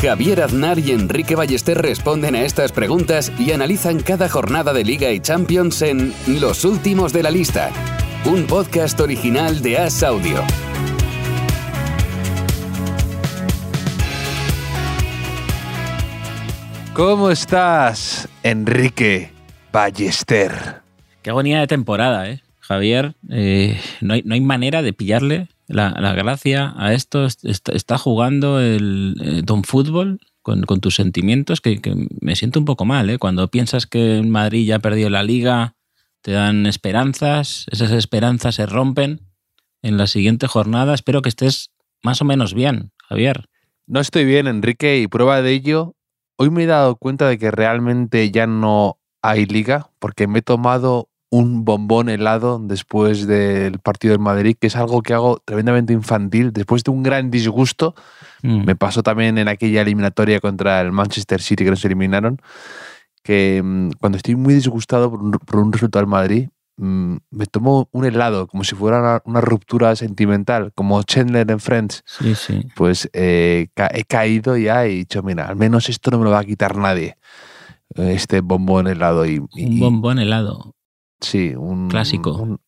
Javier Aznar y Enrique Ballester responden a estas preguntas y analizan cada jornada de Liga y Champions en Los Últimos de la Lista, un podcast original de As Audio. ¿Cómo estás, Enrique Ballester? Qué agonía de temporada, ¿eh? Javier, eh, no, hay, no hay manera de pillarle la, gracia a esto. Está, jugando el eh, Don Fútbol con, tus sentimientos, que, me siento un poco mal, ¿eh? Cuando piensas que Madrid ya ha perdido la liga, te dan esperanzas, esas esperanzas se rompen en la siguiente jornada. Espero que estés más o menos bien, Javier. No estoy bien, Enrique, y prueba de ello, hoy me he dado cuenta de que realmente ya no hay liga, porque me he tomado un bombón helado después del partido del Madrid, que es algo que hago tremendamente infantil, después de un gran disgusto. Mm. Me pasó también en aquella eliminatoria contra el Manchester City que nos eliminaron, que mm, cuando estoy muy disgustado por un, por un resultado del Madrid, mm, me tomo un helado, como si fuera una, una ruptura sentimental, como Chandler en Friends. Sí, sí. Pues eh, ca- he caído ya y he dicho, mira, al menos esto no me lo va a quitar nadie. Este bombón helado y, y- Un bombón helado. Sí, un Clásico. un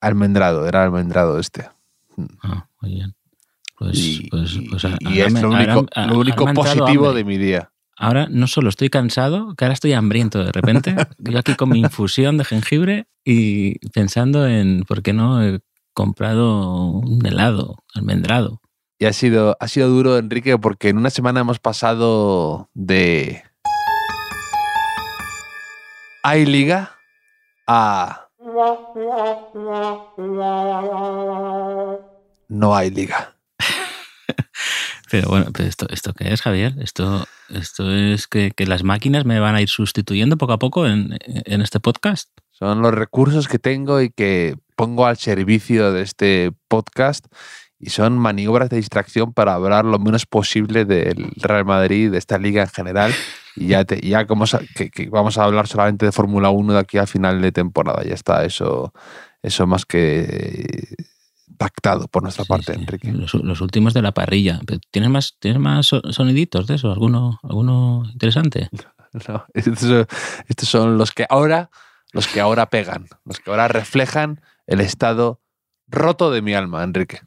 almendrado, era almendrado este. Ah, muy bien. Pues, y pues, pues y- y ahora es lo único, ahora lo positivo de mi día. Ahora no solo estoy cansado, que ahora estoy hambriento de repente. Yo aquí con mi infusión de jengibre y pensando en por qué no he comprado un helado almendrado. Y ha sido, ha sido duro, Enrique, porque en una semana hemos pasado de. ¿Hay liga? A. No hay liga. Pero bueno, pero esto, ¿esto qué es, Javier? Esto, esto es que, que las máquinas me van a ir sustituyendo poco a poco en, en este podcast. Son los recursos que tengo y que pongo al servicio de este podcast y son maniobras de distracción para hablar lo menos posible del Real Madrid, de esta liga en general. Y ya, te- ya como que, que vamos a hablar solamente de Fórmula 1 de aquí al final de temporada. Ya está eso, eso más que pactado por nuestra Sí, parte, sí, Enrique. Los, los últimos de la parrilla. ¿Tienes más, ¿Tienes más so- soniditos de eso? ¿Alguno, alguno interesante? No, estos, son, estos son los que ahora, los que ahora pegan, los que ahora reflejan el estado roto de mi alma, Enrique.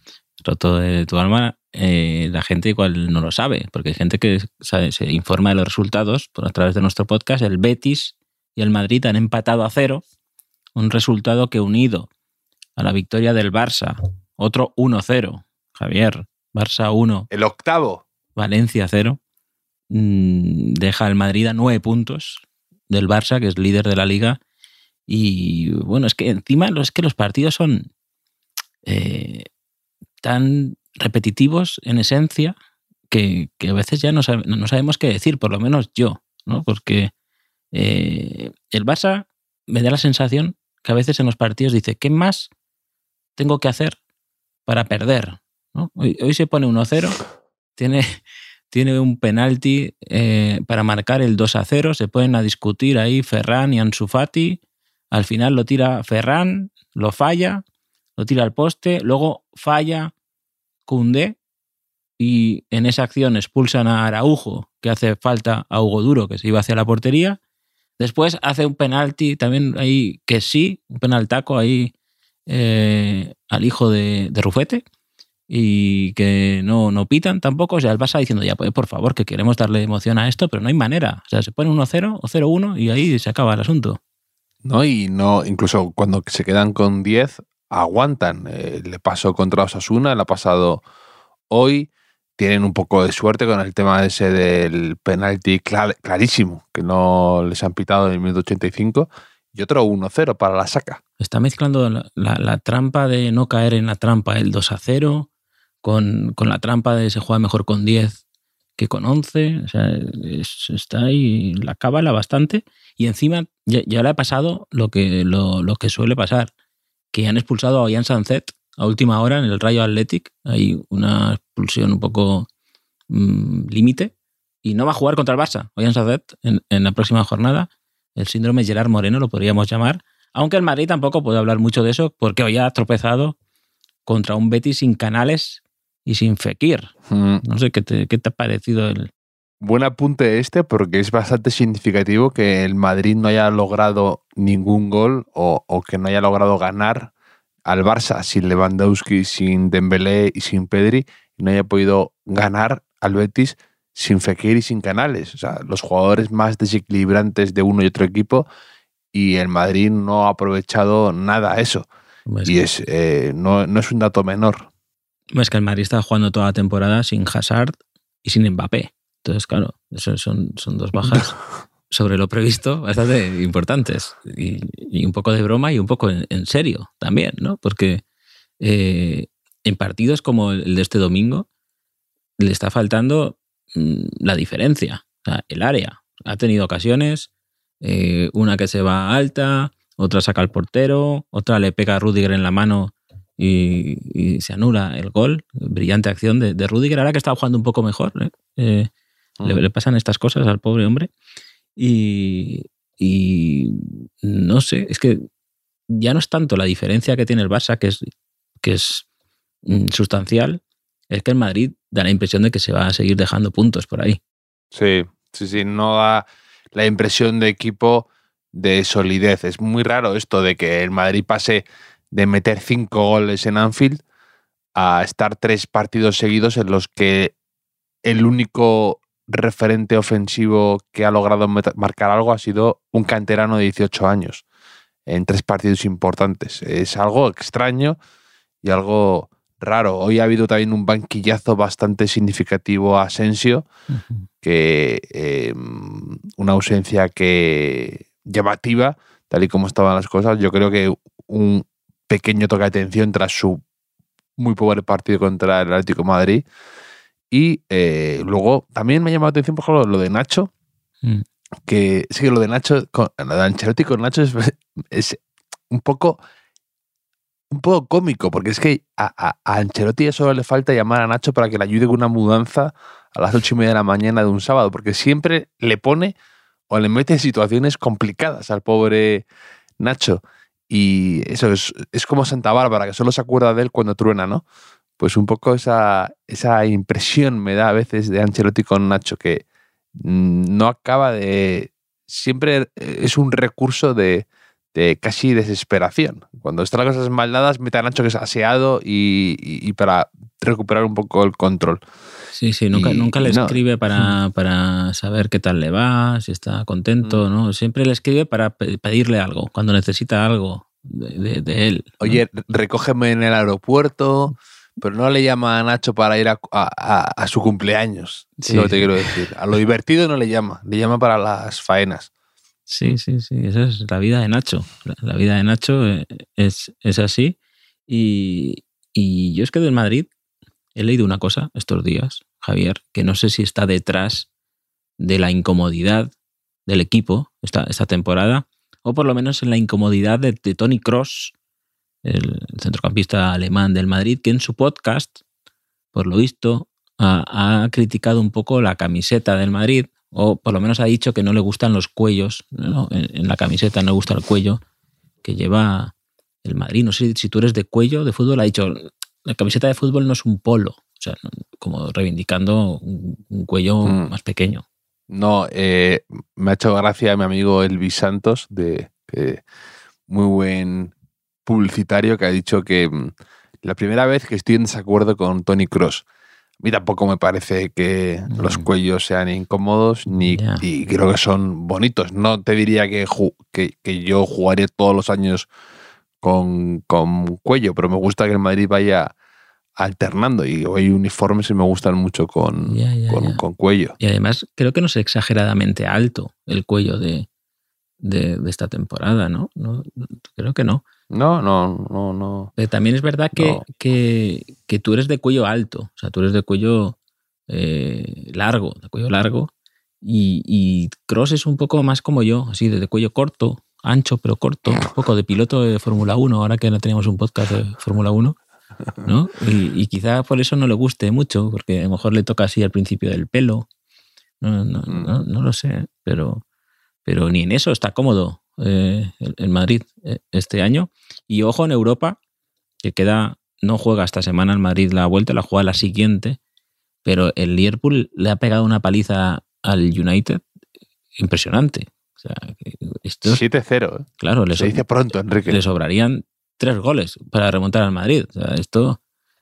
roto de tu alma, eh, la gente igual no lo sabe, porque hay gente que sabe- se informa de los resultados por a través de nuestro podcast. El Betis y el Madrid han empatado a cero, un resultado que unido a la victoria del Barça, otro 1-0, Javier, Barça 1, El octavo. Valencia 0, mm, deja al Madrid a nueve puntos del Barça, que es líder de la liga. Y bueno, es que encima lo- es que los partidos son eh, tan repetitivos en esencia que, que a veces ya no, no sabemos qué decir, por lo menos yo, ¿no? Porque eh, el Barça me da la sensación que a veces en los partidos dice, ¿qué más tengo que hacer para perder? Hoy, hoy se pone 1-0, tiene, tiene un penalti eh, para marcar el 2 a 0. Se pueden a discutir ahí Ferran y Ansu Fati. Al final lo tira Ferran, lo falla, lo tira al poste, luego falla Koundé y en esa acción expulsan a Araujo, que hace falta a Hugo Duro, que se iba hacia la portería. Después hace un penalti también ahí, que sí, un penaltaco ahí eh, al hijo de, de Rufete y que no, no pitan tampoco. O sea, el Barça diciendo, ya, pues por favor, que queremos darle emoción a esto, pero no hay manera. O sea, se pone 1-0 o 0-1 y ahí se acaba el asunto. ¿no? Y no, incluso cuando se quedan con 10, aguantan. Eh, le pasó contra Osasuna, le ha pasado hoy. Tienen un poco de suerte con el tema ese del penalti clar- clarísimo, que no les han pitado en el minuto 85. Y otro 1-0 para la saca. Está mezclando la, trampa de no caer en la trampa, el 2 0, con, con la trampa de se juega mejor con 10 que con 11. O sea, está ahí la cábala bastante. Y encima ya, le ha pasado lo que, lo, que suele pasar, que han expulsado a Ian Sanzet a última hora en el Rayo Athletic. Hay una expulsión un poco mm, límite. Y no va a jugar contra el Barça, Ian Sanzet, en, en la próxima jornada. El síndrome Gerard Moreno lo podríamos llamar. Aunque el Madrid tampoco puede hablar mucho de eso porque hoy ha tropezado contra un Betis sin canales y sin Fekir. Mm. No sé qué te, qué te ha parecido el, Buen apunte este porque es bastante significativo que el Madrid no haya logrado ningún gol o, que no haya logrado ganar al Barça sin Lewandowski, sin Dembélé y sin Pedri y no haya podido ganar al Betis sin Fekir y sin Canales. O sea, los jugadores más desequilibrantes de uno y otro equipo y el Madrid no ha aprovechado nada eso. y es, eh, no, no, es un dato menor. Es que el Madrid está jugando toda la temporada sin Hazard y sin Mbappé. Entonces, claro, eso son, son dos bajas sobre lo previsto bastante importantes. Y, un poco de broma y un poco en, serio también, ¿no? Porque eh, en partidos como el de este domingo le está faltando mm, la diferencia, el área. Ha tenido ocasiones, eh, una que se va alta, otra saca al portero, otra le pega a Rudiger en la mano y, se anula el gol. Brillante acción de, de Rudiger, ahora que está jugando un poco mejor. ¿eh? Le, pasan estas cosas al pobre hombre. Y, no sé, es que ya no es tanto la diferencia que tiene el Barça, que es, que es mm, sustancial, es que el Madrid da la impresión de que se va a seguir dejando puntos por ahí. Sí, sí, sí, no da la impresión de equipo de solidez. Es muy raro esto de que el Madrid pase de meter cinco goles en Anfield a estar tres partidos seguidos en los que el único referente ofensivo que ha logrado marcar algo ha sido un canterano de 18 años en tres partidos importantes. Es algo extraño y algo raro. Hoy ha habido también un banquillazo bastante significativo a Asensio, que em, una ausencia que llamativa, tal y como estaban las cosas. Yo creo que un pequeño toque de atención tras su muy pobre partido contra el Atlético Madrid y eh, luego también me ha llamado la atención, por ejemplo, lo de Nacho, mm. que sí, lo de Nacho, con, lo de Ancelotti con Nacho es, un poco un poco cómico, porque es que a, a, Ancelotti solo le falta llamar a Nacho para que le ayude con una mudanza a las ocho y media de la mañana de un sábado, porque siempre le pone o le mete situaciones complicadas al pobre Nacho. Y eso es, es como Santa Bárbara, que solo se acuerda de él cuando truena, ¿no? Pues un poco esa, esa impresión me da a veces de Ancelotti con Nacho, que no acaba de... Siempre es un recurso de, casi desesperación. Cuando están las cosas mal dadas, mete a Nacho que es aseado y, para recuperar un poco el control. Sí, sí, nunca, nunca le escribe para, para, saber qué tal le va, si está contento, mm. ¿no? Siempre le escribe para pedirle algo, cuando necesita algo de, él. Oye, recógeme en el aeropuerto, pero no le llama a Nacho para ir a, su cumpleaños. Sí. Lo que te quiero decir. A lo divertido no le llama, le llama para las faenas. Sí, sí, sí. Esa es la vida de Nacho. La, vida de Nacho eh, es, es así. Y, y, yo es que del Madrid he leído una cosa estos días, Javier, que no sé si está detrás de la incomodidad del equipo esta, esta temporada, o por lo menos en la incomodidad de, de Tony Cross el centrocampista alemán del Madrid, que en su podcast, por lo visto, ha, criticado un poco la camiseta del Madrid, o por lo menos ha dicho que no le gustan los cuellos, en, la camiseta no le gusta el cuello que lleva el Madrid. No sé si tú eres de cuello de fútbol, ha dicho, la camiseta de fútbol no es un polo, o sea, como reivindicando un, cuello mm. más pequeño. No, eh, me ha hecho gracia mi amigo Elvis Santos, de muy buen publicitario que ha dicho que mm, la primera vez que estoy en desacuerdo con Tony Cross. A mí tampoco me parece que los mm. cuellos sean incómodos ni y creo que son bonitos. No te diría que, que, yo jugaría todos los años con, con, cuello, pero me gusta que el Madrid vaya alternando y hay uniformes y me gustan mucho con, con, cuello. Y además creo que no es exageradamente alto el cuello de, de, esta temporada, ¿no? ¿no? Creo que no. No, no, no, no. también es verdad que, que, tú eres de cuello alto, o sea, tú eres de cuello eh, largo, de cuello largo. Y, y Cross es un poco más como yo, así de, de cuello corto, ancho pero corto, un poco de piloto de Fórmula 1, ahora que no teníamos un podcast de Fórmula 1. ¿no? Y, y quizá por eso no le guste mucho, porque a lo mejor le toca así al principio del pelo. No, no, Mm. no, no lo sé, pero, pero ni en eso está cómodo eh, el, Madrid eh, este año. Y ojo en Europa, que queda, no juega esta semana el Madrid la vuelta, la juega la siguiente, pero el Liverpool le ha pegado una paliza al United impresionante. O sea, que estos, 7-0. ¿eh? claro, les, Se dice pronto, Enrique. le sobrarían tres goles para remontar al Madrid. O sea, esto.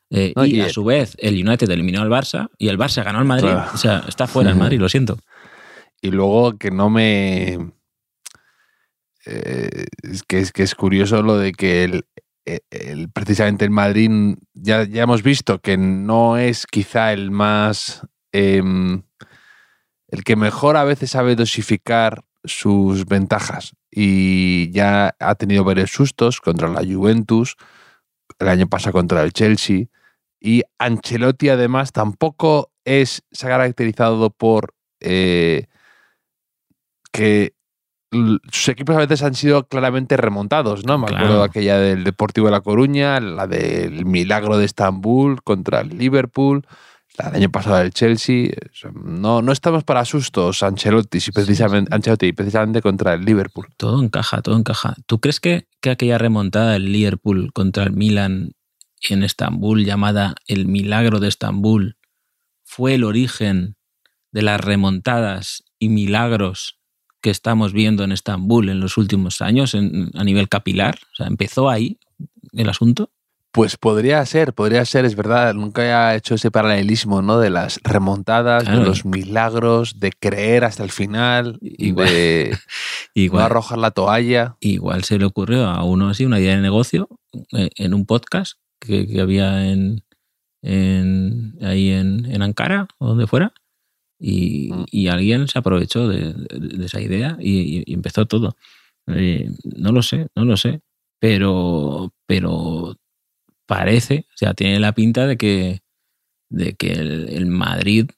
eh, No, y, y- a su vez, el United eliminó al Barça y el Barça ganó al Madrid. Claro. O sea, está fuera el Madrid, lo siento. Y luego que no me. Eh, es, que, es que es curioso lo de que el, el- precisamente el Madrid ya, ya hemos visto que no es quizá el más. em, el que mejor a veces sabe dosificar sus ventajas. Y ya ha tenido varios sustos contra la Juventus, el año pasado contra el Chelsea. Y Ancelotti además tampoco es, se ha caracterizado por eh, que sus equipos a veces han sido claramente remontados, ¿no? Me Claro. acuerdo de aquella del Deportivo de La Coruña, la del Milagro de Estambul contra el Liverpool, la del año pasado del Chelsea. No, no estamos para sustos, Ancelotti, si precisamente, Ancelotti, precisamente contra el Liverpool. Todo encaja, todo encaja. ¿Tú crees que, que aquella remontada del Liverpool contra el Milan en Estambul, llamada el Milagro de Estambul, fue el origen de las remontadas y milagros que estamos viendo en Estambul en los últimos años en- a nivel capilar? O sea, ¿empezó ahí el asunto? Pues podría ser, podría ser, es verdad. Nunca he hecho ese paralelismo, ¿no? De las remontadas, Claro. de los milagros, de creer hasta el final, Igual. de no Igual, arrojar la toalla. igual se le ocurrió a uno así una idea de negocio eh, en un podcast que, que había en, en- ahí en, en Ankara o donde fuera y, Mm. y alguien se aprovechó de, de- de esa idea y, y empezó todo. Eh, no lo sé, no lo sé, pero, pero parece, o sea, tiene la pinta de que, de que el, el Madrid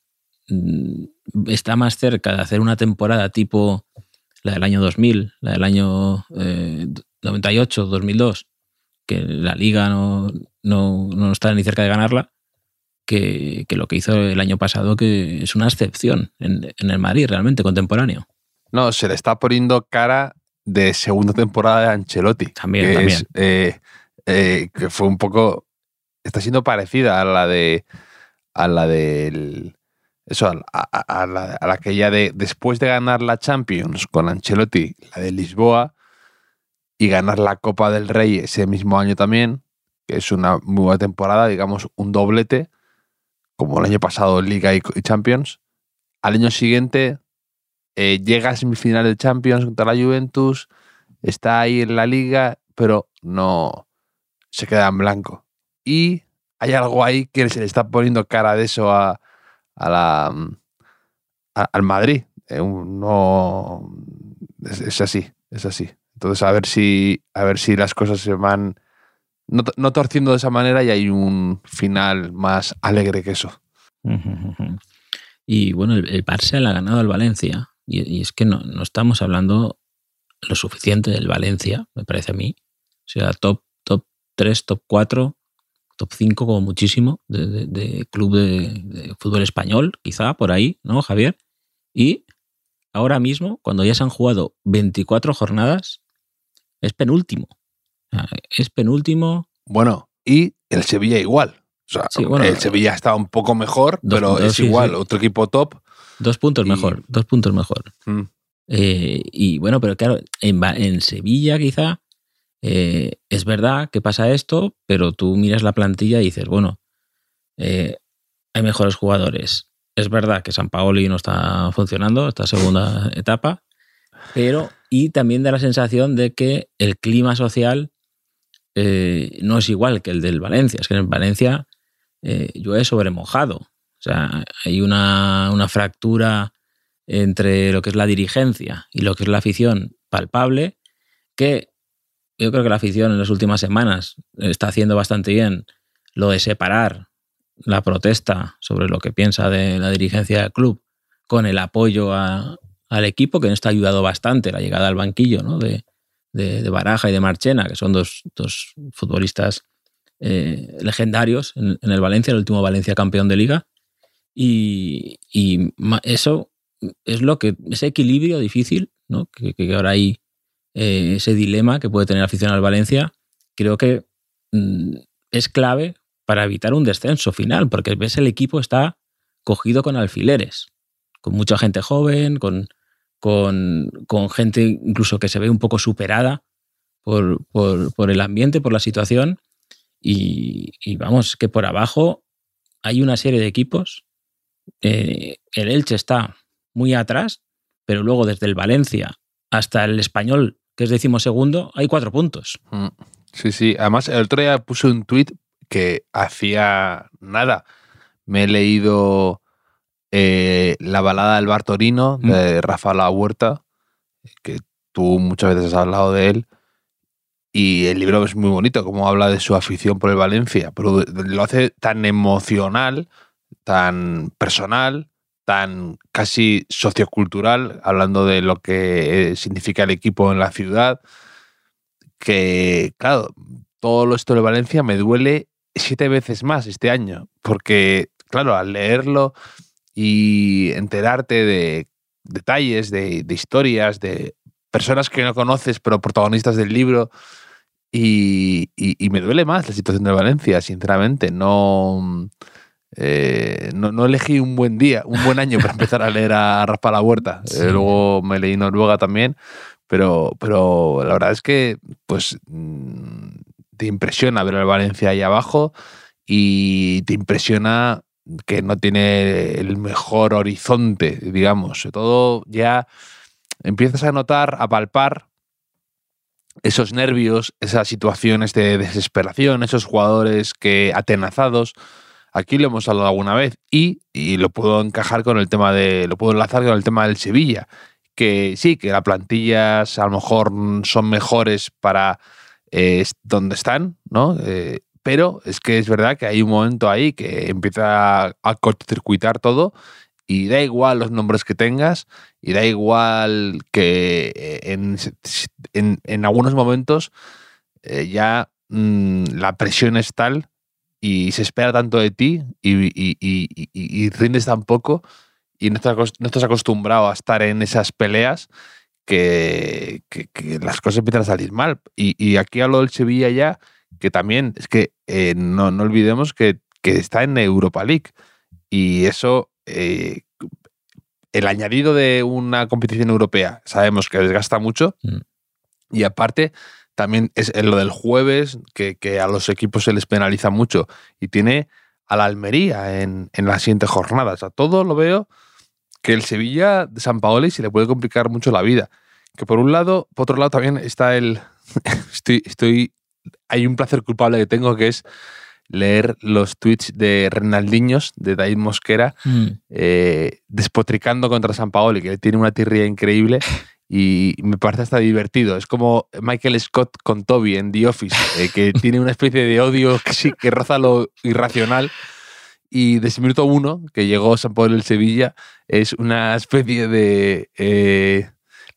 mm, está más cerca de hacer una temporada tipo la del año 2000, la del año eh, 98, 2002, que la liga no, no, no está ni cerca de ganarla, que, que lo que hizo el año pasado, que es una excepción en, en el Madrid realmente contemporáneo. No, se le está poniendo cara de segunda temporada de Ancelotti. También, que también. es, eh, eh, que fue un poco. Está siendo parecida a la de. A la del. Eso, a, a- a la, a la que ya de. Después de ganar la Champions con Ancelotti, la de Lisboa, y ganar la Copa del Rey ese mismo año también, que es una muy buena temporada, digamos, un doblete, como el año pasado Liga y, Champions. Al año siguiente eh, llega a semifinal de Champions contra la Juventus, está ahí en la liga, pero no se queda en blanco. Y hay algo ahí que se le está poniendo cara de eso a, a la, al Madrid. Eh, no, es, es así, es así. Entonces a ver si, a ver si las cosas se van no, to- no torciendo de esa manera y hay un final más alegre que eso. Y bueno, el, el Barça le ha ganado al Valencia. Y, es que no, no estamos hablando lo suficiente del Valencia, me parece a mí. O sea, top, top 3, top 4, top 5 como muchísimo de, club de, de fútbol español, quizá por ahí, ¿no, Javier? Y ahora mismo, cuando ya se han jugado 24 jornadas, es penúltimo. Sea, Es penúltimo. Bueno, y el Sevilla igual. O sea, Sí, bueno, el Sevilla está un poco mejor, pero puntos, es sí, igual. sí. Otro equipo top. Dos puntos Y- mejor, dos puntos mejor. mm, Eh, y bueno, pero claro, en, en Sevilla quizá eh, es verdad que pasa esto, pero tú miras la plantilla y dices, bueno, eh, hay mejores jugadores. Es verdad que San Paoli no está funcionando esta segunda etapa, pero y también da la sensación de que el clima social eh, no es igual que el del Valencia. Es que en Valencia eh, llueve sobre mojado. O sea, hay una, una fractura entre lo que es la dirigencia y lo que es la afición palpable, que yo creo que la afición en las últimas semanas está haciendo bastante bien lo de separar la protesta sobre lo que piensa de la dirigencia del club con el apoyo al equipo, que esto ha ayudado bastante la llegada al banquillo ¿no? de, de, Baraja y de Marchena, que son dos, dos futbolistas eh, legendarios en, el Valencia, el último Valencia campeón de liga. Y, y, eso es lo que, ese equilibrio difícil, ¿no? que, ahora hay eh, ese dilema que puede tener afición al Valencia, creo que mm, es clave para evitar un descenso final, porque ves el equipo está cogido con alfileres, con mucha gente joven, con, con, gente incluso que se ve un poco superada por, por, el ambiente, por la situación. Y, vamos, que por abajo hay una serie de equipos. Eh, el Elche está muy atrás, pero luego desde el Valencia hasta el Español, que es decimosegundo, hay cuatro puntos. Mm. Sí, sí. Además, el otro día puse un tuit que hacía nada. Me he leído eh, La balada del Bartorino mm. de Rafa La Huerta, que tú muchas veces has hablado de él. Y el libro es muy bonito, como habla de su afición por el Valencia, pero lo hace tan emocional, tan personal, tan casi sociocultural, hablando de lo que significa el equipo en la ciudad, que, claro, todo esto de Valencia me duele siete veces más este año, porque, claro, al leerlo y enterarte de detalles, de, historias, de personas que no conoces, pero protagonistas del libro, y, me duele más la situación de Valencia, sinceramente. No, eh, no, elegí un buen día, un buen año para empezar a leer a Rafa La Huerta. Eh, luego me leí Noruega también, pero, pero la verdad es que pues mm, te impresiona ver al Valencia ahí abajo y te impresiona que no tiene el mejor horizonte, digamos. Todo ya empiezas a notar, a palpar esos nervios, esas situaciones de desesperación, esos jugadores que atenazados. Aquí lo hemos hablado alguna vez y, y, lo puedo encajar con el tema de, lo puedo enlazar con el tema del Sevilla, que sí, que las plantillas a lo mejor son mejores para eh, donde están, ¿no? Eh, pero es que es verdad que hay un momento ahí que empieza a, cortocircuitar todo y da igual los nombres que tengas y da igual que eh, en, algunos momentos ya mm, la presión es tal y se espera tanto de ti y, rindes tan poco y no estás acostumbrado a estar en esas peleas que, las cosas empiezan a salir mal. Y, aquí hablo del Sevilla ya, que también es que eh, no, olvidemos que, está en Europa League. Y eso, eh, el añadido de una competición europea, sabemos que desgasta mucho. Mm. Y aparte, también es lo del jueves, que, a los equipos se les penaliza mucho. Y tiene a la Almería en, en la siguiente jornada. O sea, todo lo veo que el Sevilla de San Paoli se le puede complicar mucho la vida. Que por un lado, por otro lado también está el... estoy, estoy, hay un placer culpable que tengo que es leer los tweets de Renaldiños, de David Mosquera, mm. eh, despotricando contra San Paoli, que tiene una tirria increíble y me parece hasta divertido. Es como Michael Scott con Toby en The Office, eh, que tiene una especie de odio que, sí, que roza lo irracional. Y desde minuto uno que llegó San Paoli el Sevilla, es una especie de... Eh,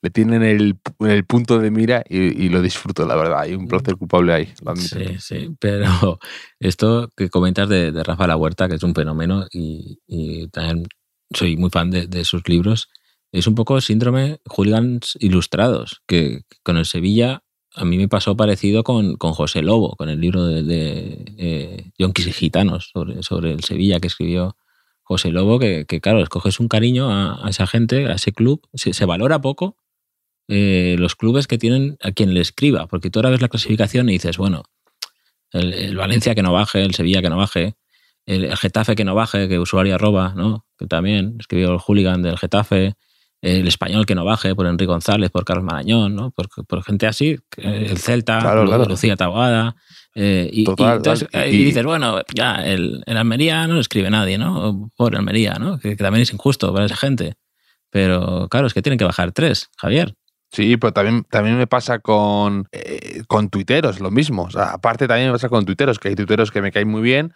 le tienen el, el punto de mira y, lo disfruto, la verdad. Hay un placer culpable ahí, Sí, sí, pero esto que comentas de, de Rafa La Huerta, que es un fenómeno y, también soy muy fan de, sus libros, es un poco síndrome hooligans ilustrados, que con el Sevilla a mí me pasó parecido con, con José Lobo, con el libro de, de eh, Yonkis y Gitanos sobre, sobre el Sevilla que escribió José Lobo, que, claro, escoges un cariño a, esa gente, a ese club, se valora poco eh, los clubes que tienen a quien le escriba, porque tú ahora ves la clasificación y dices, bueno, el, Valencia que no baje, el Sevilla que no baje, el, Getafe que no baje, que usuario arroba, ¿no? que también escribió el hooligan del Getafe, el español que no baje, por Enrique González, por Carlos Marañón, ¿no? por, gente así, el Celta, Lucía Taboada. Eh, y, dices, bueno, ya, el, Almería no lo escribe nadie, ¿no? Por Almería, ¿no? Que, también es injusto para esa gente. Pero claro, es que tienen que bajar tres, Javier. Sí, pero también, también me pasa con, eh, con tuiteros, lo mismo. aparte también me pasa con tuiteros, que hay tuiteros que me caen muy bien,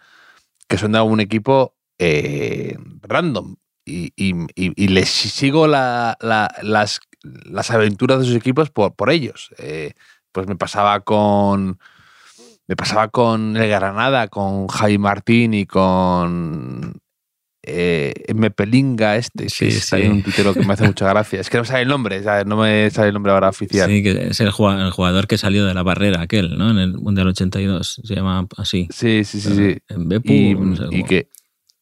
que son de un equipo eh, random. Y, les sigo la, la, las, las aventuras de sus equipos por, por ellos. Eh, pues me pasaba con. Me pasaba con el Granada, con Jaime Martín y con eh, M. Pelinga este, Sí, que está sí. un tuitero que me hace mucha gracia. Es que no me sale el nombre, ¿sabes? no me sale el nombre ahora oficial. Sí, que es el jugador, que salió de la barrera aquel, ¿no? En el Mundial 82. Se llama así. Sí, sí, sí. sí. En Bepu, Y, no sé y que.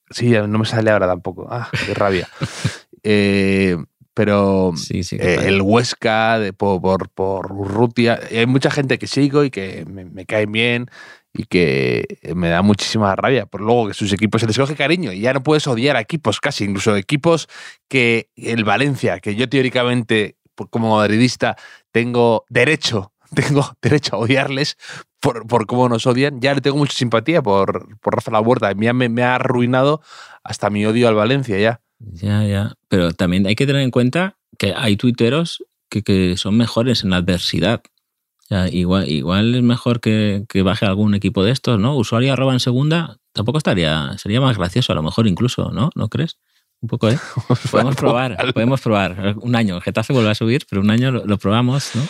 Sí, no me sale ahora tampoco. Ah, qué rabia. Eh, pero Sí, sí. eh, el Huesca de, por, por, por Urrutia. y Hay mucha gente que sigo y que me, me caen bien y que me da muchísima rabia. Por luego que sus equipos se les coge cariño y ya no puedes odiar a equipos casi, incluso equipos que el Valencia, que yo teóricamente como madridista tengo derecho, tengo derecho a odiarles por, por cómo nos odian, ya le tengo mucha simpatía por, por Rafa La Huerta. Me, me ha arruinado hasta mi odio al Valencia ya. Ya, ya. Pero también hay que tener en cuenta que hay tuiteros que, que son mejores en la adversidad. Sea, igual, igual es mejor que, que baje algún equipo de estos, ¿no? Usuario arroba en segunda, tampoco estaría, sería más gracioso a lo mejor incluso, ¿no? ¿No crees? Un poco, ¿eh? Podemos probar, podemos probar. Un año, el Getafe vuelve a subir, pero un año lo, lo probamos, ¿no?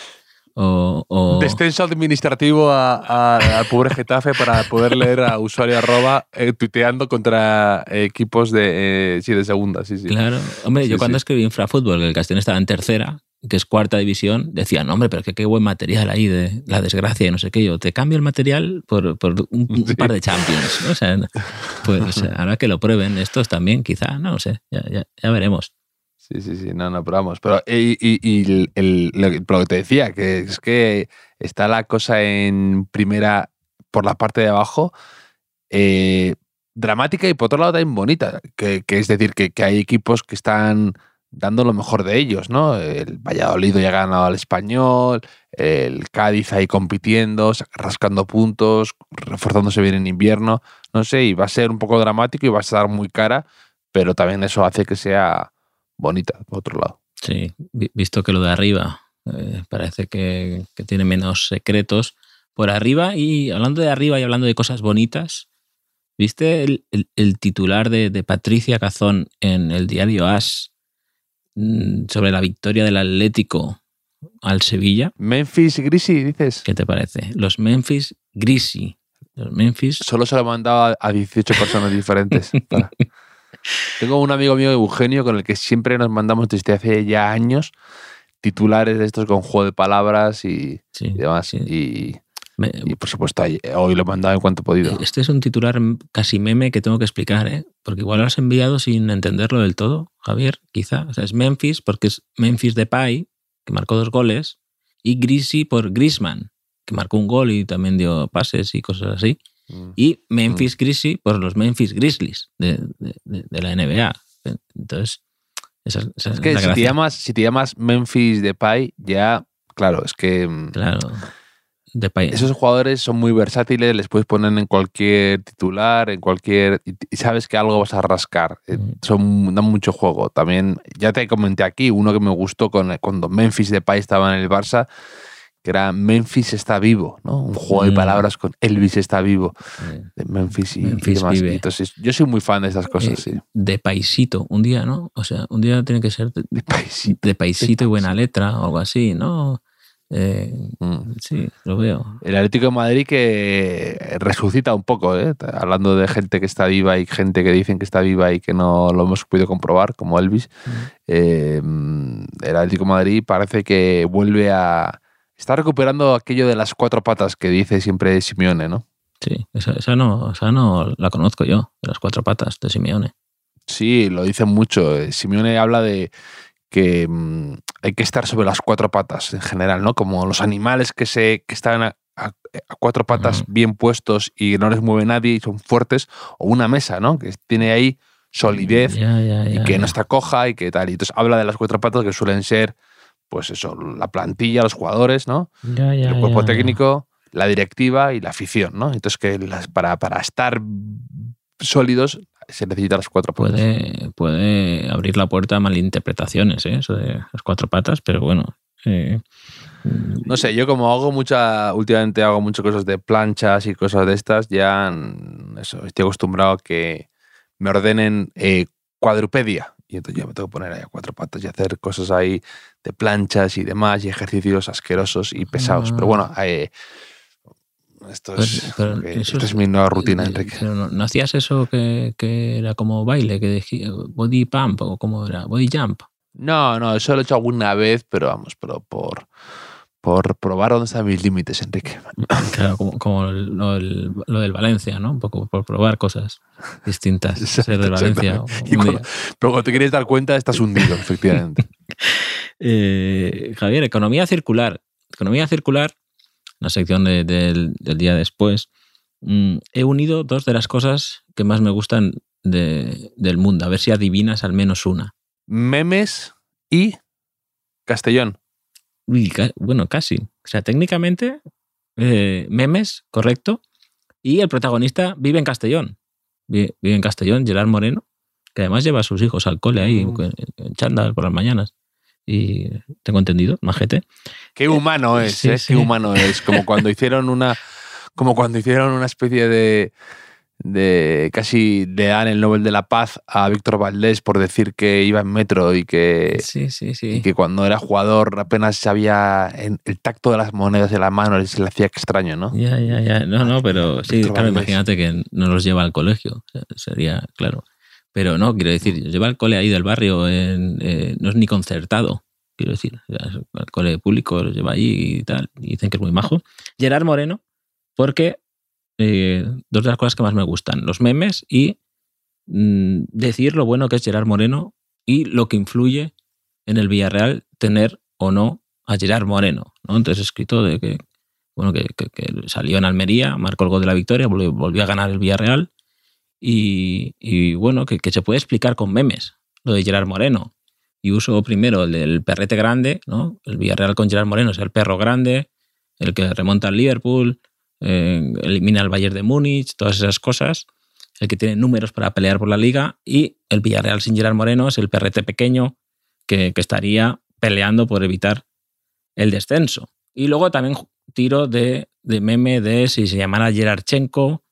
O, o- Descenso administrativo al pobre Getafe para poder leer a usuario arroba eh, tuiteando contra equipos de, eh, sí, de segunda. Sí, sí. Claro. Hombre, Sí, yo cuando sí. escribí Infrafútbol, que el Castellón estaba en tercera, que es cuarta división, decían, "No, hombre, pero que qué buen material ahí de la desgracia y no sé qué. Yo te cambio el material por, por un, un Sí. par de Champions. ¿no? O sea, pues ahora que lo prueben estos también, quizá, no lo sé, ya, ya, ya veremos. Sí, sí, sí, no, no, pero vamos. Pero, y, y- el- lo, que- te decía, que es que está la cosa en primera por la parte de abajo, eh, dramática y por otro lado también bonita. Que, es decir, que, que hay equipos que están dando lo mejor de ellos, ¿no? El Valladolid ya ha ganado al español, el Cádiz ahí compitiendo, rascando puntos, reforzándose bien en invierno, no sé, y va a ser un poco dramático y va a estar muy cara, pero también eso hace que sea bonita, por otro lado. Sí, vi- visto que lo de arriba eh, parece que, que tiene menos secretos. Por arriba, y hablando de arriba y hablando de cosas bonitas, ¿viste el, el- el titular de, de Patricia Cazón en el diario As mm, sobre la victoria del Atlético al Sevilla? Memphis Grisi, dices. ¿Qué te parece? Los Memphis Grisi. Los Memphis. Solo se lo he mandado a- a 18 personas diferentes. para- Tengo un amigo mío, Eugenio, con el que siempre nos mandamos desde hace ya años titulares de estos con juego de palabras y, Sí, y demás. sí. Y, Me- y, por supuesto, hoy lo he mandado en cuanto he podido. Este es un titular casi meme que tengo que explicar, ¿eh? Porque igual lo has enviado sin entenderlo del todo, Javier, quizá. O sea, es Memphis porque es Memphis Depay, que marcó dos goles, y Grisi por Griezmann, que marcó un gol y también dio pases y cosas así. Mm. Y Memphis Grisi por los Memphis Grizzlies de, de- de- de la NBA. Entonces, esa, esa Es que si te, llamas, si te llamas Memphis Depay, ya, claro, es que mm, Claro. Depay. esos jugadores son muy versátiles, les puedes poner en cualquier titular, en cualquier... Y y sabes que algo vas a rascar. Eh, Mm. Son, dan mucho juego. También, ya te comenté aquí, uno que me gustó con, cuando Memphis Depay estaba en el Barça, que era Memphis está vivo, ¿no? Un juego de Mm. palabras con Elvis está vivo, de Memphis y, y Memphis demás. vive. Entonces, yo soy muy fan de esas cosas, eh, sí. de paisito, un día, ¿no? O sea, un día tiene que ser de, sí. de paisito y buena letra o algo así, ¿no? Eh, Mm. sí, lo veo. El Atlético de Madrid que resucita un poco, ¿eh? hablando de gente que está viva y gente que dicen que está viva y que no lo hemos podido comprobar, como Elvis. Eh, el Atlético de Madrid parece que vuelve a... Está recuperando aquello de las cuatro patas que dice siempre Simeone, ¿no? Sí, esa, esa no, esa no la conozco yo, de las cuatro patas de Simeone. Sí, lo dicen mucho. Simeone habla de que mm, hay que estar sobre las cuatro patas en general, ¿no? Como los animales que, se, que están a, a- a cuatro patas bien puestos y no les mueve nadie y son fuertes, o una mesa, ¿no? Que tiene ahí solidez y que no está coja y que tal. Y entonces habla de las cuatro patas que suelen ser, pues eso, la plantilla, los jugadores, ¿no? Ya, ya, el cuerpo ya, técnico, la directiva y la afición, ¿no? Entonces que las- para, para estar sólidos se necesitan las cuatro patas. Puede, puede abrir la puerta a malinterpretaciones, ¿eh? eso de las cuatro patas, pero bueno. eh, No sé, yo como hago mucha, últimamente hago muchas cosas de planchas y cosas de estas, ya mm, eso, estoy acostumbrado a que me ordenen eh, cuadrupedia. Y entonces ya me tengo que poner ahí a cuatro patas y hacer cosas ahí de planchas y demás y ejercicios asquerosos y pesados. Pero bueno, eh, esto es, Pero- pero que- eso esta es- es mi nueva rutina, Enrique. pero no, no hacías eso que, que era como baile, que dej- body pump o como era, body jump. No, no, eso lo he hecho alguna vez, pero vamos, pero por, por probar dónde están mis límites, Enrique. Claro, como, como lo, el- lo del Valencia, ¿no? Un poco por probar cosas distintas. Exacto, ser del Valencia. Y cuando-. Pero cuando te quieres dar cuenta, estás hundido, efectivamente. Eh, Javier, economía circular. Economía circular, la sección de- del, del día después. mm, he unido dos de las cosas que más me gustan de- del mundo. A ver si adivinas al menos una. Memes y Castellón. Uy, bueno, casi. O sea, técnicamente, eh, memes, correcto. Y el protagonista vive en Castellón. Vi- Vive en Castellón, Gerard Moreno, que además lleva a sus hijos al cole ahí, Mm. en- en chándal por las mañanas. Y tengo entendido, majete. Qué humano es, sí, ¿eh? sí. Qué humano es. Como cuando hicieron una, como cuando hicieron una especie de, de casi le dan el Nobel de la Paz a Víctor Valdés por decir que iba en metro y que, Sí, sí, y sí. que cuando era jugador apenas sabía el tacto de las monedas en la mano, se le hacía extraño, ¿no? Ya, ya, ya. No, no, pero sí, Víctor claro, Valdés. imagínate que no los lleva al colegio. Sería, claro. Pero no, quiero decir, lleva al cole ahí del barrio, en, eh, no es ni concertado. Quiero decir, el cole público los lleva allí y tal. Y dicen que es muy majo. Gerard Moreno, porque eh, dos de las cosas que más me gustan, los memes y mm, decir lo bueno que es Gerard Moreno y lo que influye en el Villarreal tener o no a Gerard Moreno. ¿no? Entonces escrito de que bueno, que, salió en Almería, marcó el gol de la victoria, volvió, a ganar el Villarreal. Y, y bueno, que, que se puede explicar con memes, lo de Gerard Moreno. Y uso primero el del perrete grande, ¿no? El Villarreal con Gerard Moreno es el perro grande, el que remonta al Liverpool, eh, elimina al Bayern de Múnich, todas esas cosas. El que tiene números para pelear por la liga. Y el Villarreal sin Gerard Moreno es el perrete pequeño que, estaría peleando por evitar el descenso. Y luego también tiro de, meme de si se llamara Gerardchenko,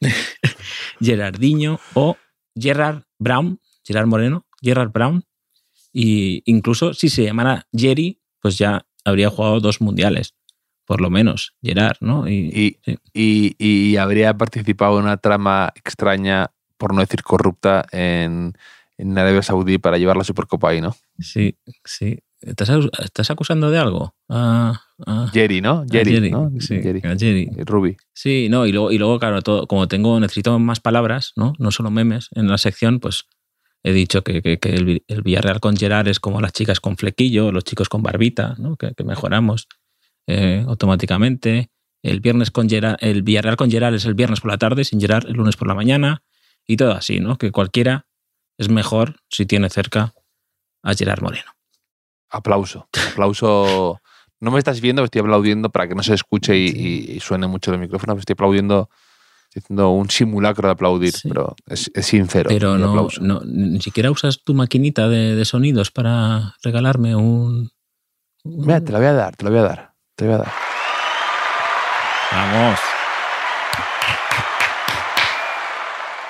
eh, Gerardinho o Gerard Brown, Gerard Moreno, Gerard Brown. Y incluso si se llamara Jerry, pues ya habría jugado dos mundiales, por lo menos, Gerard, ¿no? Y, Y, sí. y, y habría participado en una trama extraña, por no decir corrupta, en, en Arabia Saudí para llevar la Supercopa ahí, ¿no? sí, sí. ¿Estás, estás acusando de algo? Ah, ah, Jerry, ¿no? a Jerry, Jerry, ¿no? Sí, Jerry. Jerry. Ruby. Sí, no, y luego, y luego claro, todo, como tengo, necesito más palabras, ¿no? No solo memes en la sección, pues he dicho que, que- que el, Vi- el Villarreal con Gerard es como las chicas con flequillo, los chicos con barbita, ¿no? Que, que mejoramos eh, automáticamente. El viernes con Gerard, el Villarreal con Gerard es el viernes por la tarde, sin Gerard el lunes por la mañana, y todo así, ¿no? Que cualquiera es mejor si tiene cerca a Gerard Moreno. Aplauso. Aplauso. No me estás viendo, estoy aplaudiendo para que no se escuche y, suene mucho el micrófono. Estoy aplaudiendo, estoy haciendo un simulacro de aplaudir, Sí. pero es, es sincero. Pero no, ni siquiera usas tu maquinita de, de sonidos para regalarme un... un- Mira, te la voy a dar, te la voy a dar. Te voy a dar. Vamos.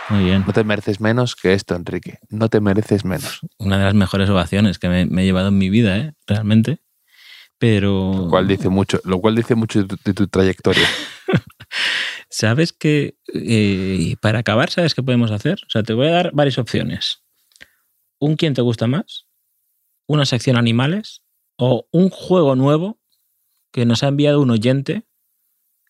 Muy bien. No te mereces menos que esto, Enrique. No te mereces menos. Una de las mejores ovaciones que me, me he llevado en mi vida, ¿eh? Realmente. Pero... Lo cual dice mucho, lo cual dice mucho de tu, de tu trayectoria. ¿Sabes que eh, para acabar, ¿sabes qué podemos hacer? O sea, te voy a dar varias opciones. Un quién te gusta más, una sección animales o un juego nuevo que nos ha enviado un oyente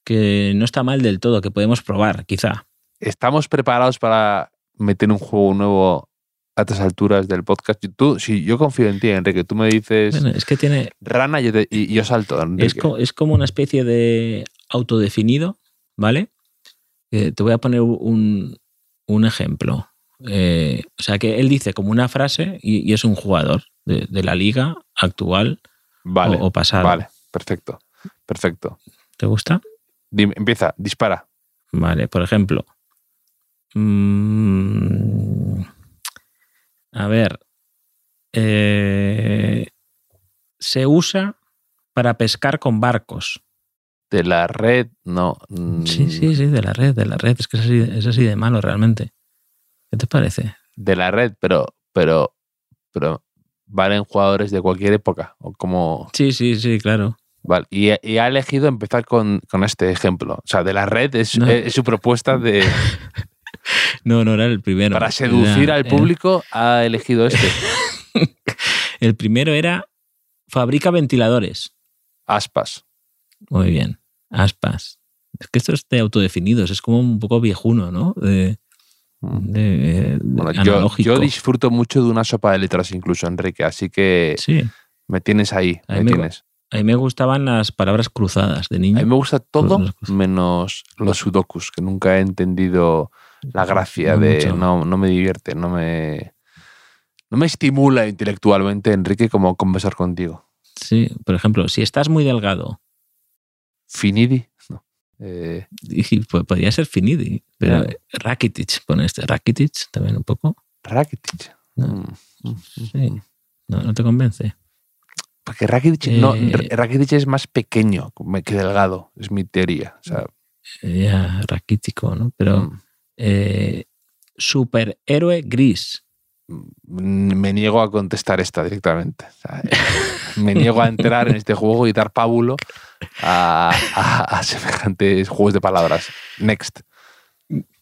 que no está mal del todo, que podemos probar, quizá. Estamos preparados para meter un juego nuevo a estas alturas del podcast. Tú, si yo confío en ti, Enrique. Tú me dices Bueno, es que tiene, rana yo te- y yo salto, es, co- es como una especie de autodefinido, ¿vale? Eh, te voy a poner un, un ejemplo. Eh, o sea, que él dice como una frase y, y es un jugador de, de la liga actual vale, o, o pasada. vale, perfecto, perfecto. ¿Te gusta? Dime, empieza, dispara. Vale, por ejemplo. mm, a ver. eh, se usa para pescar con barcos. De la red, no. mm, Sí, sí, sí, de la red, de la red. Es que es así, es así de malo realmente. ¿Qué te parece? De la red, pero, pero, pero valen jugadores de cualquier época. O como. Sí, sí, sí, claro. Vale. Y, y ha elegido empezar con, con este ejemplo. O sea, de la red es, No. es su propuesta de. No, no era el primero. para seducir Era- al público, ha elegido este. el primero era fabrica ventiladores. Aspas. Muy bien. Aspas. Es que esto es de autodefinidos, es como un poco viejuno, ¿no? De, Mm. de- de Bueno, yo, disfruto mucho de una sopa de letras, incluso, Enrique. Así que Sí, me tienes ahí. Me- tienes. A mí me gustaban las palabras cruzadas de A niño. mí me gusta todo Pues, pues. menos los sudokus, que nunca he entendido la gracia No de. No, no me divierte, no me. No me estimula intelectualmente, Enrique, como conversar contigo. Sí, por ejemplo, si estás muy delgado, Finidi. No. Eh, y po- podría ser Finidi, pero Ya. Rakitic, pone este. Rakitic también un poco. Rakitic. No. Mm, mm, Sí. mm. No, no te convence. Porque Rakitic, no, Eh, Rakitic es más pequeño que delgado, es mi teoría. O sea, Ya, raquítico, ¿no? Pero mm, eh, superhéroe gris. mm, me niego a contestar esta directamente. O sea, me niego a entrar en este juego y dar pábulo a, a- a semejantes juegos de palabras. Next.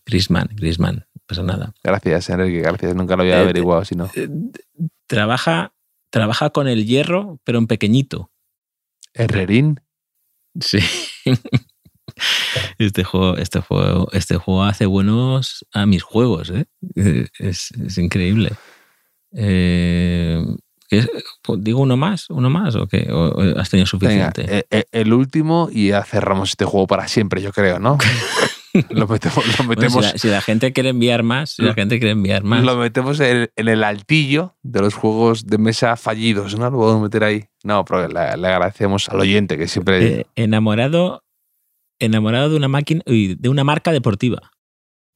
Grisman, Grisman, no pasa nada. Gracias, Enrique. Gracias. Nunca lo había Eh, averiguado, si no. Eh, Trabaja, trabaja con el hierro, pero en pequeñito. Herrerín. Sí. Este juego, este juego, este juego hace buenos a mis juegos, ¿eh? Eh, Es, es increíble. Eh, ¿qué es? ¿Digo uno más? ¿Uno más? ¿O qué? ¿O- o has tenido suficiente? eh, el último y ya cerramos este juego para siempre, yo creo, ¿no? lo metemos, lo Bueno, metemos, si, la, si la gente quiere enviar más, si la Lo- gente quiere enviar más. lo metemos en, en el altillo de los juegos de mesa fallidos, ¿no? Lo podemos meter ahí. No, pero le, le agradecemos al oyente que siempre Eh, enamorado, enamorado de una máquina, uy, de una marca deportiva.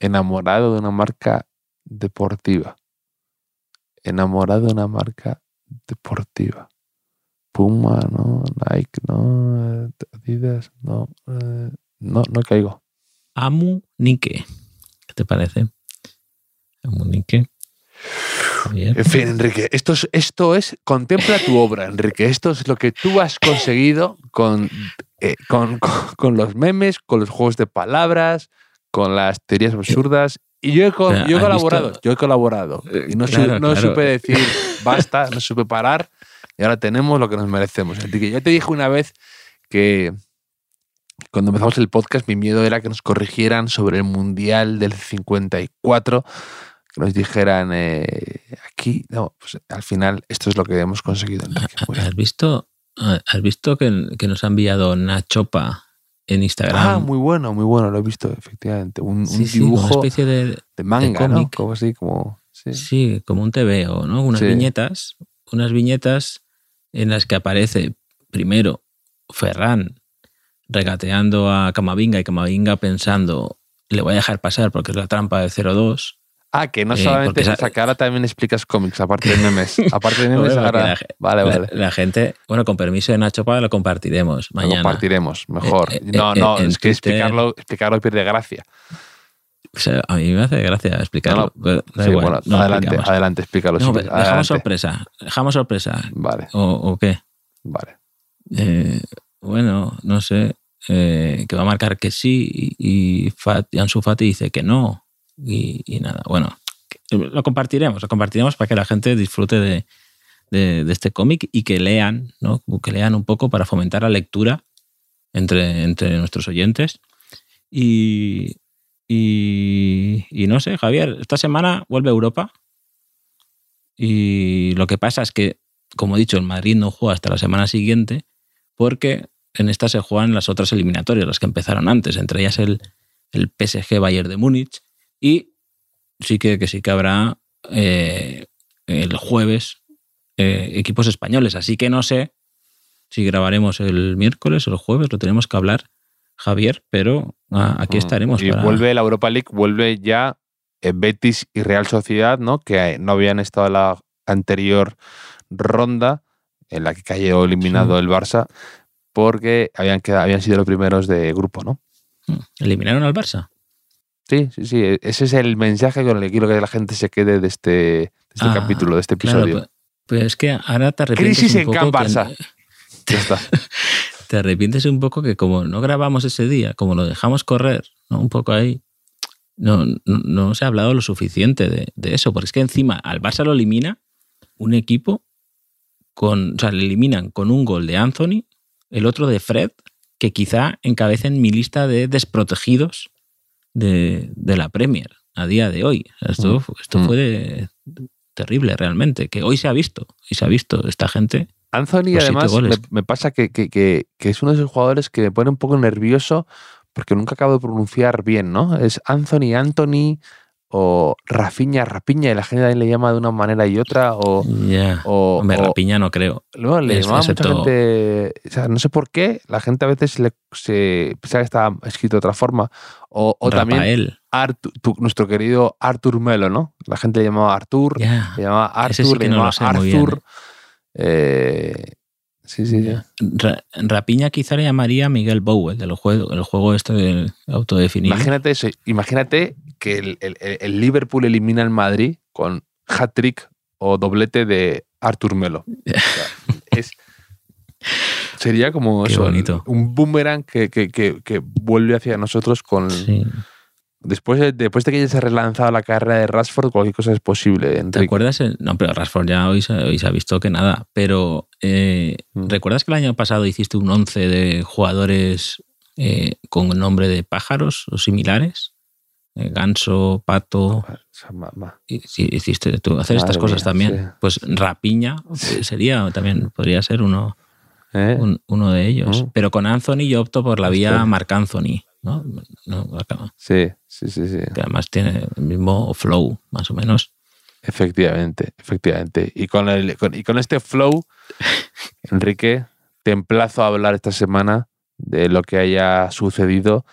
enamorado de una marca deportiva. Enamorado de una marca deportiva. Puma, no, Nike, no, Adidas, no, eh, no, no caigo. Amu Nike. ¿Qué te parece? Amu Nike. Bien. En fin, Enrique, esto es, esto es, contempla tu obra, Enrique. Esto es lo que tú has conseguido con, eh, con, con- con los memes, con los juegos de palabras, con las teorías absurdas. Y yo he, co- Pero, yo he ¿has colaborado, visto? yo he colaborado. Eh, Y no, su- claro, no claro. supe decir basta, no supe parar. Y ahora tenemos lo que nos merecemos. Enrique, yo te dije una vez que cuando empezamos el podcast, mi miedo era que nos corrigieran sobre el Mundial del 54 que nos dijeran eh, aquí, no, pues al final esto es lo que hemos conseguido. Enrique. ¿Has visto, has visto que, que nos ha enviado Nachopa en Instagram? Ah, muy bueno, muy bueno, lo he visto, efectivamente. Un, un Sí, dibujo una especie de, de manga, ¿no? Como así, como... Sí. Sí, como un TVO, ¿no? Unas viñetas, unas viñetas en las que aparece primero Ferran regateando a Camavinga y Camavinga pensando, le voy a dejar pasar porque es la trampa de 0-2. Ah, que no Eh, solamente... porque esa- ahora también explicas cómics, aparte de memes. aparte de memes, Bueno, porque ahora... la Vale, La, vale. la gente, bueno, con permiso de Nacho Pá, lo compartiremos Lo mañana. compartiremos, mejor. Eh, eh, no, eh, no, es que Twitter. explicarlo, explicarlo pierde gracia. O sea, a mí me hace gracia explicarlo. No, pero da Sí, igual, bueno, no lo adelante, adelante, explícalo. Dejamos adelante. sorpresa. Dejamos sorpresa. Vale, ¿O, o qué? vale. No sé. eh, que va a marcar que sí y, y Ansu Fati dice que no. Y, nada, bueno, lo compartiremos, lo compartiremos para que la gente disfrute de, de- este cómic y que lean, ¿no? Que lean un poco para fomentar la lectura entre, entre nuestros oyentes. Y, y, y no sé, Javier, esta semana vuelve a Europa. Y lo que pasa es que, como he dicho, el Madrid no juega hasta la semana siguiente porque en esta se juegan las otras eliminatorias, las que empezaron antes, entre ellas el, el PSG Bayern de Múnich y sí que, que sí que habrá eh, el jueves eh, equipos españoles. Así que no sé si grabaremos el miércoles o el jueves, lo tenemos que hablar, Javier, pero ah, aquí Mm, estaremos. Y para- vuelve la Europa League, vuelve ya eh, Betis y Real Sociedad, ¿no? Que no habían estado en la anterior ronda, en la que cayó eliminado Sí. el Barça, porque habían, quedado, habían sido los primeros de grupo, ¿no? Hmm. ¿Eliminaron al Barça? Sí, sí, sí. Ese es el mensaje con el que quiero que la gente se quede de este, de este Ah, capítulo, de este Claro, episodio. pues, pues es que ahora te arrepientes Crisis un en poco que- Barça. Ya está. te arrepientes un poco que como no grabamos ese día, como lo dejamos correr, ¿no? un poco ahí, no, no, no se ha hablado lo suficiente de, de eso, porque es que encima al Barça lo elimina un equipo con, o sea, le eliminan con un gol de Anthony, el otro de Fred, que quizá encabecen mi lista de desprotegidos de, de la Premier a día de hoy. Esto, esto Mm. fue de- terrible realmente, que hoy se ha visto, y se ha visto esta gente. Anthony, además, me pasa que, que- que- que es uno de esos jugadores que me pone un poco nervioso porque nunca acabo de pronunciar bien, ¿no? Es Anthony, Anthony o Rafiña, Rapiña, y la gente también le llama de una manera y otra, o, Ya. o, Hombre, Rapiña no creo. luego le llamaba mucha gente, o sea, no sé por qué, la gente a veces le, se pensaba que estaba escrito de otra forma, o, o también tu- nuestro querido Artur Melo, ¿no? La gente le llamaba Artur, Ya. le llamaba Artur, sí le no llamaba sé muy bien, Arthur. eh, sí, sí, sí. Ra- Rapiña quizá le llamaría Miguel Bowen del juego, el juego este de autodefinido. Imagínate eso. Imagínate que el, el- el- el Liverpool elimina al Madrid con hat-trick o doblete de Artur Melo. O sea, es- sería como Qué eso, bonito. un boomerang que, que- que- que vuelve hacia nosotros con... Sí. Después, de, después de que ya se ha relanzado la carrera de Rashford, cualquier cosa es posible. ¿Te Enrique. acuerdas? el- No, pero Rashford ya hoy se, hoy se ha visto que nada. Pero eh, Mm. ¿recuerdas que el año pasado hiciste un 11 de jugadores eh, con nombre de pájaros o similares? Eh, ganso, pato. Sí, hiciste tú hacer estas cosas mía, también. sí. Pues Rapiña eh, sería también, podría ser uno. ¿eh? un- uno de ellos. Mm. Pero con Anthony yo opto por la vía. Marc Anthony, ¿no? Sí, sí, sí, sí. que además tiene el mismo flow, más o menos. Efectivamente, efectivamente. Y con, el, con- y con este flow, Enrique, te emplazo a hablar esta semana de lo que haya sucedido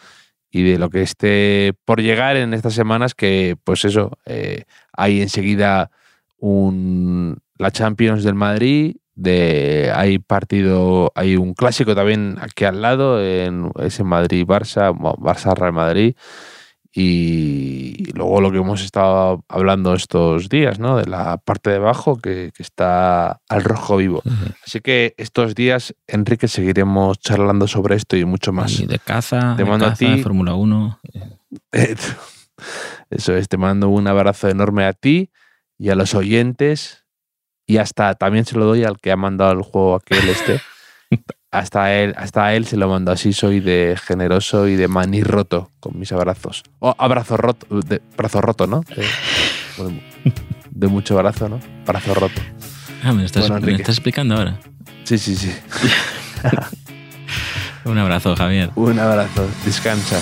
y de lo que esté por llegar en estas semanas, que pues eso, eh, hay enseguida un, la Champions del Madrid, de, hay partido, hay un clásico también aquí al lado, en ese Madrid-Barça, bueno, Barça-Real Madrid, y luego lo que hemos estado hablando estos días, ¿no? De la parte de abajo que, que está al rojo vivo. Así que estos días, Enrique, seguiremos charlando sobre esto y mucho más. Y de caza, Te de mando a caza, ti. de Fórmula 1. Eso es, te mando un abrazo enorme a ti y a los oyentes y hasta también se lo doy al que ha mandado el juego aquel este. Hasta él, hasta él se lo mando así, soy de generoso y de maní roto con mis abrazos. O abrazo roto, de, brazo roto, ¿no? De, mucho abrazo, ¿no? Brazo roto. Ah, me lo estás, Bueno, me estás explicando ahora. Sí, sí, sí. Un abrazo, Javier. Un abrazo. Descansa.